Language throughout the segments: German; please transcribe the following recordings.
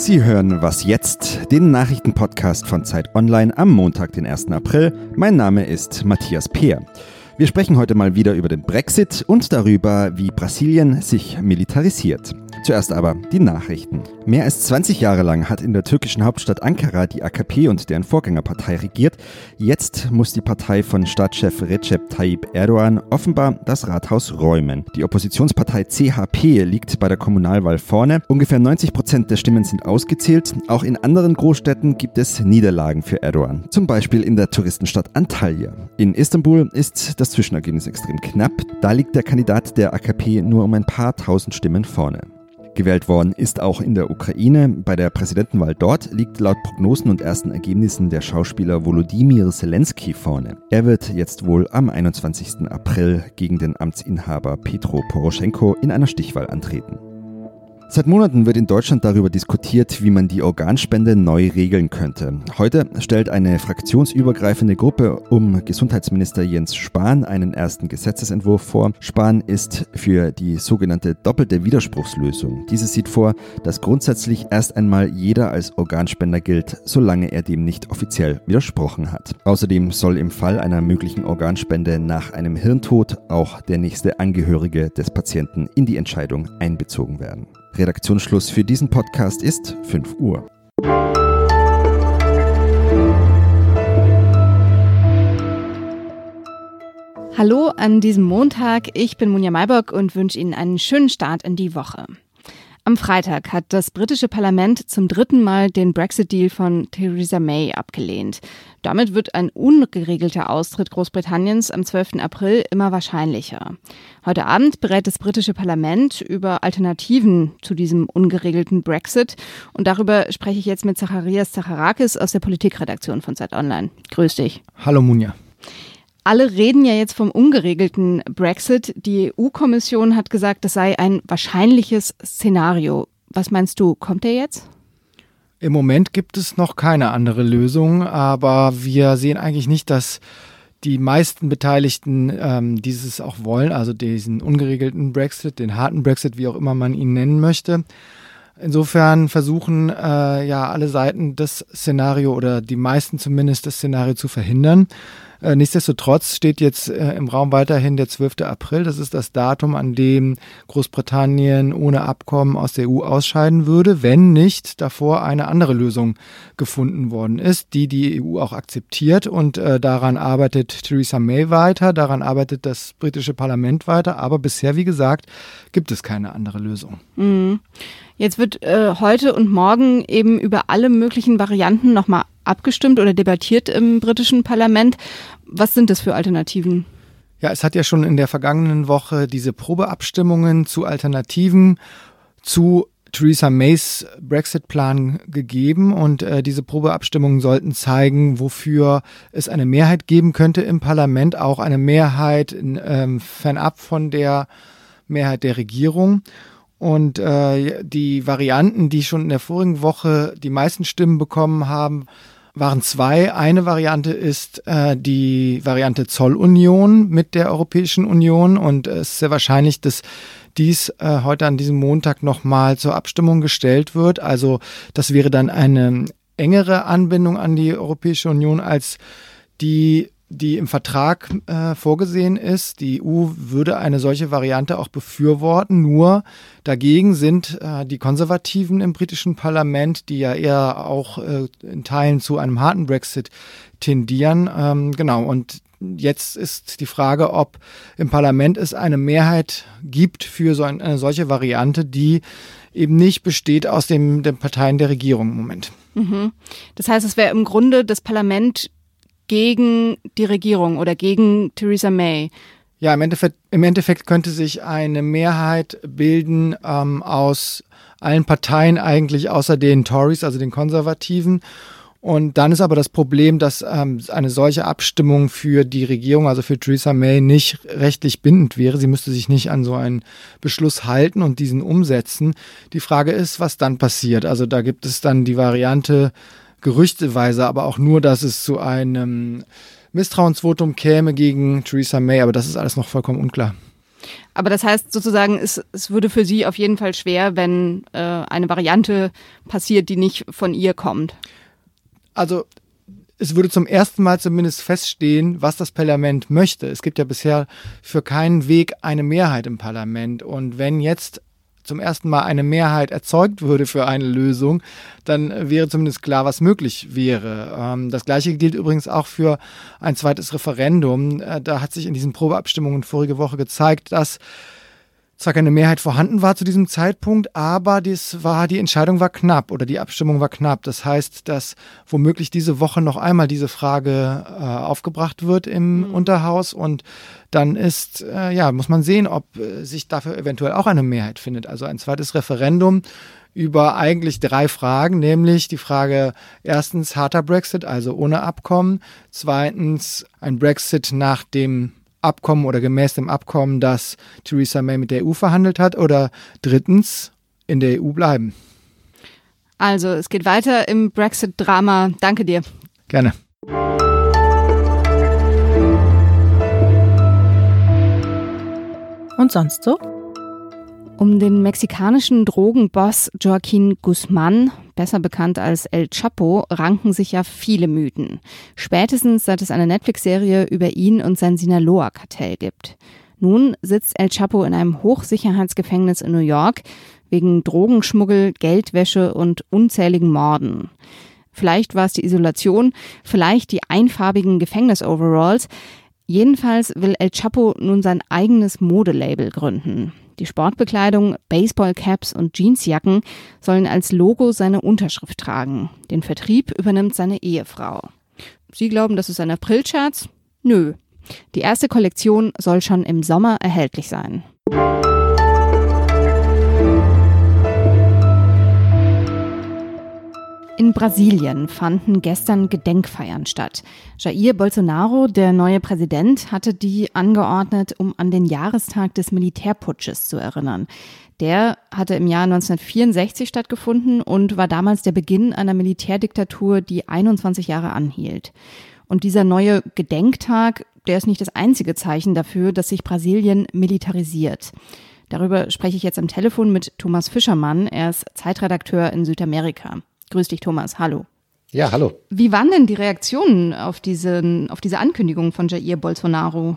Sie hören Was jetzt, den Nachrichtenpodcast von Zeit Online am Montag, den 1. April. Mein Name ist Matthias Peer. Wir sprechen heute mal wieder über den Brexit und darüber, wie Brasilien sich militarisiert. Zuerst aber die Nachrichten. Mehr als 20 Jahre lang hat in der türkischen Hauptstadt Ankara die AKP und deren Vorgängerpartei regiert. Jetzt muss die Partei von Stadtchef Recep Tayyip Erdogan offenbar das Rathaus räumen. Die Oppositionspartei CHP liegt bei der Kommunalwahl vorne. Ungefähr 90 Prozent der Stimmen sind ausgezählt. Auch in anderen Großstädten gibt es Niederlagen für Erdogan. Zum Beispiel in der Touristenstadt Antalya. In Istanbul ist das Zwischenergebnis extrem knapp. Da liegt der Kandidat der AKP nur um ein paar tausend Stimmen vorne. Gewählt worden ist auch in der Ukraine. Bei der Präsidentenwahl dort liegt laut Prognosen und ersten Ergebnissen der Schauspieler Volodymyr Zelensky vorne. Er wird jetzt wohl am 21. April gegen den Amtsinhaber Petro Poroschenko in einer Stichwahl antreten. Seit Monaten wird in Deutschland darüber diskutiert, wie man die Organspende neu regeln könnte. Heute stellt eine fraktionsübergreifende Gruppe um Gesundheitsminister Jens Spahn einen ersten Gesetzesentwurf vor. Spahn ist für die sogenannte doppelte Widerspruchslösung. Diese sieht vor, dass grundsätzlich erst einmal jeder als Organspender gilt, solange er dem nicht offiziell widersprochen hat. Außerdem soll im Fall einer möglichen Organspende nach einem Hirntod auch der nächste Angehörige des Patienten in die Entscheidung einbezogen werden. Redaktionsschluss für diesen Podcast ist 5 Uhr. Hallo an diesem Montag, ich bin Munja Maybock und wünsche Ihnen einen schönen Start in die Woche. Am Freitag hat das britische Parlament zum dritten Mal den Brexit-Deal von Theresa May abgelehnt. Damit wird ein ungeregelter Austritt Großbritanniens am 12. April immer wahrscheinlicher. Heute Abend berät das britische Parlament über Alternativen zu diesem ungeregelten Brexit. Und darüber spreche ich jetzt mit Zacharias Zacharakis aus der Politikredaktion von Zeit Online. Grüß dich. Hallo Munja. Alle reden ja jetzt vom ungeregelten Brexit. Die EU-Kommission hat gesagt, das sei ein wahrscheinliches Szenario. Was meinst du, kommt der jetzt? Im Moment gibt es noch keine andere Lösung, aber wir sehen eigentlich nicht, dass die meisten Beteiligten ähm, dieses auch wollen, also diesen ungeregelten Brexit, den harten Brexit, wie auch immer man ihn nennen möchte. Insofern versuchen äh, ja alle Seiten das Szenario oder die meisten zumindest das Szenario zu verhindern. Äh, nichtsdestotrotz steht jetzt äh, im Raum weiterhin der 12. April. Das ist das Datum, an dem Großbritannien ohne Abkommen aus der EU ausscheiden würde, wenn nicht davor eine andere Lösung gefunden worden ist, die die EU auch akzeptiert. Und äh, daran arbeitet Theresa May weiter, daran arbeitet das britische Parlament weiter. Aber bisher, wie gesagt, gibt es keine andere Lösung. Mhm. Jetzt wird äh, heute und morgen eben über alle möglichen Varianten nochmal abgestimmt oder debattiert im britischen Parlament. Was sind das für Alternativen? Ja, es hat ja schon in der vergangenen Woche diese Probeabstimmungen zu Alternativen zu Theresa Mays Brexit-Plan gegeben und äh, diese Probeabstimmungen sollten zeigen, wofür es eine Mehrheit geben könnte im Parlament, auch eine Mehrheit ähm, fernab von der Mehrheit der Regierung. Und äh, die Varianten, die schon in der vorigen Woche die meisten Stimmen bekommen haben, waren zwei. Eine Variante ist äh, die Variante Zollunion mit der Europäischen Union und es ist sehr wahrscheinlich, dass dies äh, heute an diesem Montag nochmal zur Abstimmung gestellt wird. Also das wäre dann eine engere Anbindung an die Europäische Union als die die im Vertrag äh, vorgesehen ist. Die EU würde eine solche Variante auch befürworten. Nur dagegen sind äh, die Konservativen im britischen Parlament, die ja eher auch äh, in Teilen zu einem harten Brexit tendieren. Ähm, genau. Und jetzt ist die Frage, ob im Parlament es eine Mehrheit gibt für so ein, eine solche Variante, die eben nicht besteht aus dem, den Parteien der Regierung im Moment. Mhm. Das heißt, es wäre im Grunde das Parlament gegen die Regierung oder gegen Theresa May. Ja, im Endeffekt, im Endeffekt könnte sich eine Mehrheit bilden ähm, aus allen Parteien eigentlich, außer den Tories, also den Konservativen. Und dann ist aber das Problem, dass ähm, eine solche Abstimmung für die Regierung, also für Theresa May, nicht rechtlich bindend wäre. Sie müsste sich nicht an so einen Beschluss halten und diesen umsetzen. Die Frage ist, was dann passiert. Also da gibt es dann die Variante, gerüchteweise, aber auch nur, dass es zu einem Misstrauensvotum käme gegen Theresa May, aber das ist alles noch vollkommen unklar. Aber das heißt sozusagen, es, es würde für Sie auf jeden Fall schwer, wenn äh, eine Variante passiert, die nicht von ihr kommt. Also es würde zum ersten Mal zumindest feststehen, was das Parlament möchte. Es gibt ja bisher für keinen Weg eine Mehrheit im Parlament. Und wenn jetzt zum ersten Mal eine Mehrheit erzeugt würde für eine Lösung, dann wäre zumindest klar, was möglich wäre. Ähm, das Gleiche gilt übrigens auch für ein zweites Referendum. Äh, da hat sich in diesen Probeabstimmungen vorige Woche gezeigt, dass zwar keine Mehrheit vorhanden war zu diesem Zeitpunkt, aber dies war, die Entscheidung war knapp oder die Abstimmung war knapp. Das heißt, dass womöglich diese Woche noch einmal diese Frage äh, aufgebracht wird im mhm. Unterhaus und dann ist, äh, ja, muss man sehen, ob äh, sich dafür eventuell auch eine Mehrheit findet. Also ein zweites Referendum über eigentlich drei Fragen, nämlich die Frage erstens harter Brexit, also ohne Abkommen, zweitens ein Brexit nach dem Abkommen oder gemäß dem Abkommen, das Theresa May mit der EU verhandelt hat oder drittens in der EU bleiben. Also, es geht weiter im Brexit-Drama. Danke dir. Gerne. Und sonst so? Um den mexikanischen Drogenboss Joaquin Guzman, besser bekannt als El Chapo, ranken sich ja viele Mythen. Spätestens seit es eine Netflix-Serie über ihn und sein Sinaloa-Kartell gibt. Nun sitzt El Chapo in einem Hochsicherheitsgefängnis in New York wegen Drogenschmuggel, Geldwäsche und unzähligen Morden. Vielleicht war es die Isolation, vielleicht die einfarbigen Gefängnis-Overalls. Jedenfalls will El Chapo nun sein eigenes Modelabel gründen. Die Sportbekleidung, Baseballcaps und Jeansjacken sollen als Logo seine Unterschrift tragen. Den Vertrieb übernimmt seine Ehefrau. Sie glauben, das ist ein Aprilscherz? Nö. Die erste Kollektion soll schon im Sommer erhältlich sein. In Brasilien fanden gestern Gedenkfeiern statt. Jair Bolsonaro, der neue Präsident, hatte die angeordnet, um an den Jahrestag des Militärputsches zu erinnern. Der hatte im Jahr 1964 stattgefunden und war damals der Beginn einer Militärdiktatur, die 21 Jahre anhielt. Und dieser neue Gedenktag, der ist nicht das einzige Zeichen dafür, dass sich Brasilien militarisiert. Darüber spreche ich jetzt am Telefon mit Thomas Fischermann. Er ist Zeitredakteur in Südamerika. Grüß dich, Thomas. Hallo. Ja, hallo. Wie waren denn die Reaktionen auf, diesen, auf diese Ankündigung von Jair Bolsonaro?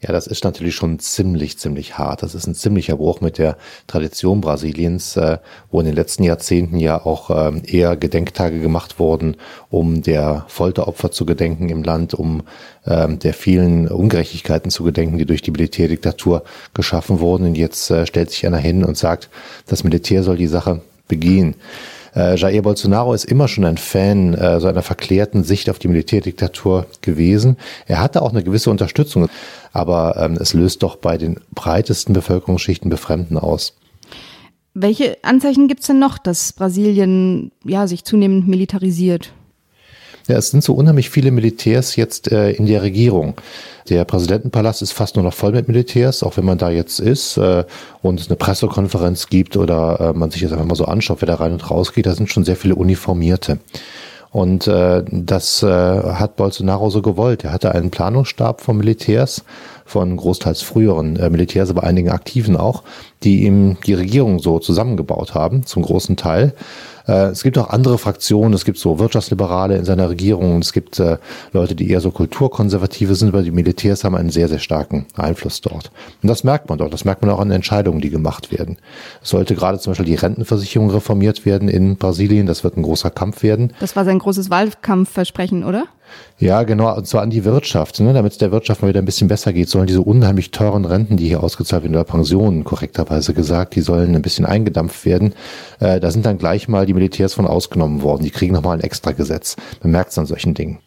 Ja, das ist natürlich schon ziemlich, ziemlich hart. Das ist ein ziemlicher Bruch mit der Tradition Brasiliens, äh, wo in den letzten Jahrzehnten ja auch ähm, eher Gedenktage gemacht wurden, um der Folteropfer zu gedenken im Land, um ähm, der vielen Ungerechtigkeiten zu gedenken, die durch die Militärdiktatur geschaffen wurden. Und jetzt äh, stellt sich einer hin und sagt, das Militär soll die Sache begehen. Äh, Jair Bolsonaro ist immer schon ein Fan äh, so einer verklärten Sicht auf die Militärdiktatur gewesen. Er hatte auch eine gewisse Unterstützung, aber ähm, es löst doch bei den breitesten Bevölkerungsschichten Befremden aus. Welche Anzeichen gibt es denn noch, dass Brasilien ja, sich zunehmend militarisiert? Ja, es sind so unheimlich viele Militärs jetzt äh, in der Regierung. Der Präsidentenpalast ist fast nur noch voll mit Militärs, auch wenn man da jetzt ist äh, und es eine Pressekonferenz gibt oder äh, man sich das einfach mal so anschaut, wer da rein und raus geht, da sind schon sehr viele Uniformierte. Und äh, das äh, hat Bolsonaro so gewollt. Er hatte einen Planungsstab von Militärs, von großteils früheren äh, Militärs, aber einigen Aktiven auch, die ihm die Regierung so zusammengebaut haben, zum großen Teil. Äh, es gibt auch andere Fraktionen, es gibt so Wirtschaftsliberale in seiner Regierung es gibt äh, Leute, die eher so kulturkonservative sind, weil die Militärs haben einen sehr, sehr starken Einfluss dort. Und das merkt man dort, das merkt man auch an Entscheidungen, die gemacht werden. Es sollte gerade zum Beispiel die Rentenversicherung reformiert werden in Brasilien, das wird ein großer Kampf werden. Das war sein großes Wahlkampfversprechen, oder? Ja, genau, und zwar an die Wirtschaft. Ne? Damit es der Wirtschaft mal wieder ein bisschen besser geht, sollen diese unheimlich teuren Renten, die hier ausgezahlt werden, oder Pensionen, korrekterweise gesagt, die sollen ein bisschen eingedampft werden. Äh, da sind dann gleich mal die Militärs von ausgenommen worden. Die kriegen nochmal ein extra Gesetz. Man merkt es an solchen Dingen.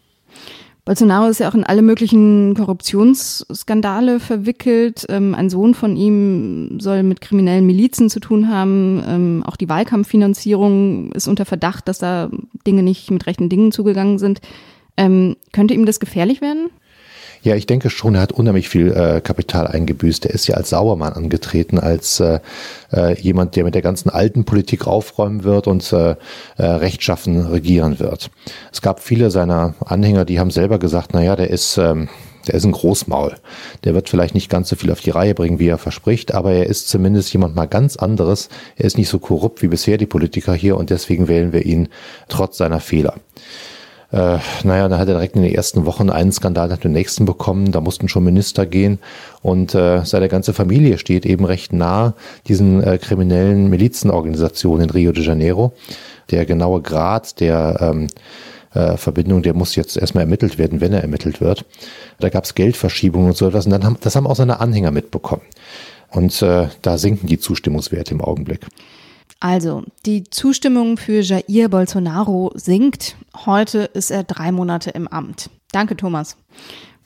Bolsonaro ist ja auch in alle möglichen Korruptionsskandale verwickelt. Ähm, ein Sohn von ihm soll mit kriminellen Milizen zu tun haben. Ähm, auch die Wahlkampffinanzierung ist unter Verdacht, dass da Dinge nicht mit rechten Dingen zugegangen sind. Ähm, könnte ihm das gefährlich werden? Ja, ich denke schon, er hat unheimlich viel äh, Kapital eingebüßt. Er ist ja als Sauermann angetreten, als äh, äh, jemand, der mit der ganzen alten Politik aufräumen wird und äh, äh, rechtschaffen regieren wird. Es gab viele seiner Anhänger, die haben selber gesagt, na ja, der ist ähm, Der ist ein Großmaul. Der wird vielleicht nicht ganz so viel auf die Reihe bringen, wie er verspricht, aber er ist zumindest jemand mal ganz anderes. Er ist nicht so korrupt wie bisher die Politiker hier und deswegen wählen wir ihn trotz seiner Fehler. Äh, naja, dann hat er direkt in den ersten Wochen einen Skandal nach dem nächsten bekommen. Da mussten schon Minister gehen und äh, seine ganze Familie steht eben recht nah diesen äh, kriminellen Milizenorganisationen in Rio de Janeiro. Der genaue Grad der ähm, äh, Verbindung, der muss jetzt erstmal ermittelt werden, wenn er ermittelt wird. Da gab es Geldverschiebungen und so etwas und dann haben, das haben auch seine Anhänger mitbekommen. Und äh, da sinken die Zustimmungswerte im Augenblick. Also, die Zustimmung für Jair Bolsonaro sinkt. Heute ist er drei Monate im Amt. Danke, Thomas.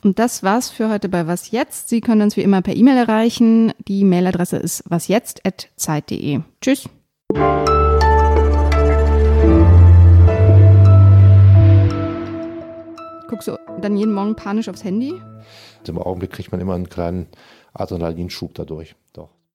Und das war's für heute bei Was Jetzt. Sie können uns wie immer per E-Mail erreichen. Die Mailadresse ist wasjetzt.zeit.de. Tschüss. Guckst du dann jeden Morgen panisch aufs Handy? Im Augenblick kriegt man immer einen kleinen Adrenalinschub dadurch.